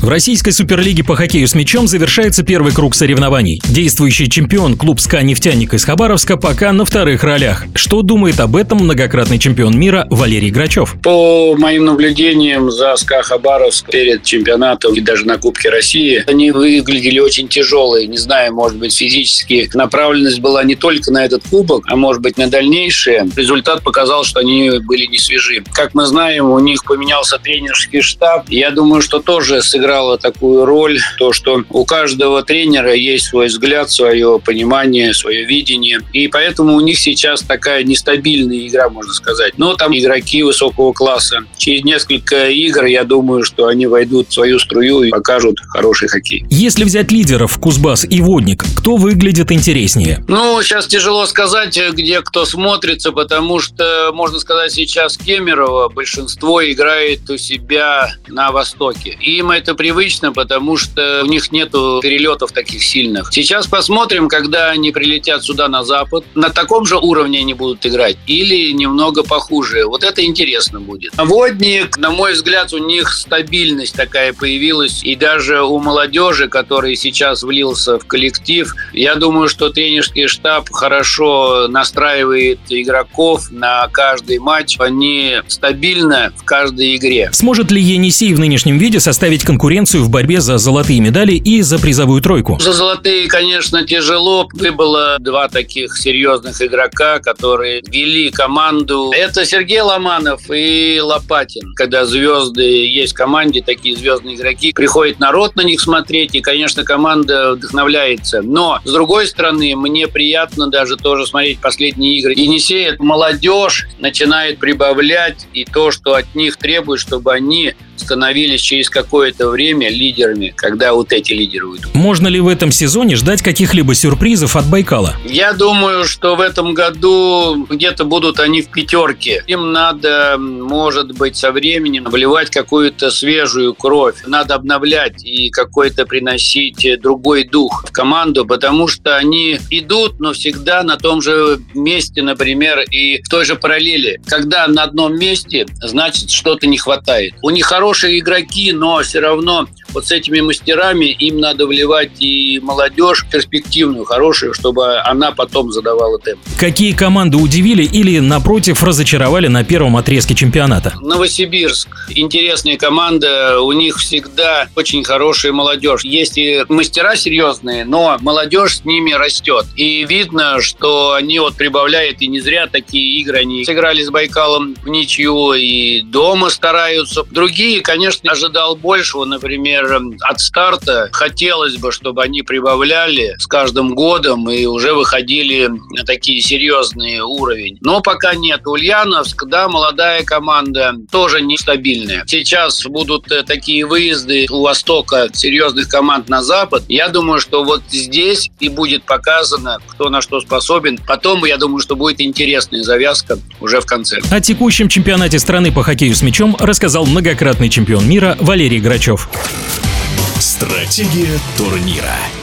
В российской суперлиге по хоккею с мячом завершается первый круг соревнований. Действующий чемпион клуб «СКА Нефтяник» из Хабаровска пока на вторых ролях. Что думает об этом многократный чемпион мира Валерий Грачев? По моим наблюдениям за «СКА Хабаровск перед чемпионатом и даже на Кубке России, они выглядели очень тяжелые. Не знаю, может быть, физически направленность была не только на этот кубок, а может быть, на дальнейшее. Результат показал, что они были не свежи. Как мы знаем, у них поменялся тренерский штаб. Я думаю, что тоже сыграл сыграло такую роль, то, что у каждого тренера есть свой взгляд, свое понимание, свое видение. И поэтому у них сейчас такая нестабильная игра, можно сказать. Но там игроки высокого класса. Через несколько игр, я думаю, что они войдут в свою струю и покажут хороший хоккей. Если взять лидеров Кузбасс и Водник, кто выглядит интереснее? Ну, сейчас тяжело сказать, где кто смотрится, потому что, можно сказать, сейчас Кемерово большинство играет у себя на Востоке. Им это привычно, потому что у них нету перелетов таких сильных. Сейчас посмотрим, когда они прилетят сюда на Запад. На таком же уровне они будут играть или немного похуже. Вот это интересно будет. Водник, на мой взгляд, у них стабильность такая появилась. И даже у молодежи, который сейчас влился в коллектив, я думаю, что тренерский штаб хорошо настраивает игроков на каждый матч. Они стабильно в каждой игре. Сможет ли Енисей в нынешнем виде составить конкуренцию конкуренцию в борьбе за золотые медали и за призовую тройку? За золотые, конечно, тяжело. Было два таких серьезных игрока, которые вели команду. Это Сергей Ломанов и Лопатин. Когда звезды есть в команде, такие звездные игроки, приходит народ на них смотреть, и, конечно, команда вдохновляется. Но, с другой стороны, мне приятно даже тоже смотреть последние игры. Енисей, молодежь начинает прибавлять, и то, что от них требует, чтобы они становились через какое-то время лидерами, когда вот эти лидеры уйдут. Можно ли в этом сезоне ждать каких-либо сюрпризов от Байкала? Я думаю, что в этом году где-то будут они в пятерке. Им надо, может быть, со временем вливать какую-то свежую кровь. Надо обновлять и какой-то приносить другой дух в команду, потому что они идут, но всегда на том же месте, например, и в той же параллели. Когда на одном месте, значит, что-то не хватает. У них хороший хорошие игроки, но все равно вот с этими мастерами им надо вливать и молодежь перспективную, хорошую, чтобы она потом задавала темп. Какие команды удивили или, напротив, разочаровали на первом отрезке чемпионата? Новосибирск. Интересная команда. У них всегда очень хорошая молодежь. Есть и мастера серьезные, но молодежь с ними растет. И видно, что они вот прибавляют, и не зря такие игры. Они сыграли с Байкалом в ничью и дома стараются. Другие конечно, ожидал большего. Например, от старта хотелось бы, чтобы они прибавляли с каждым годом и уже выходили на такие серьезные уровень. Но пока нет. Ульяновск, да, молодая команда, тоже нестабильная. Сейчас будут э, такие выезды у Востока серьезных команд на Запад. Я думаю, что вот здесь и будет показано, кто на что способен. Потом, я думаю, что будет интересная завязка уже в конце. О текущем чемпионате страны по хоккею с мячом рассказал многократный чемпион мира Валерий Грачев. Стратегия турнира.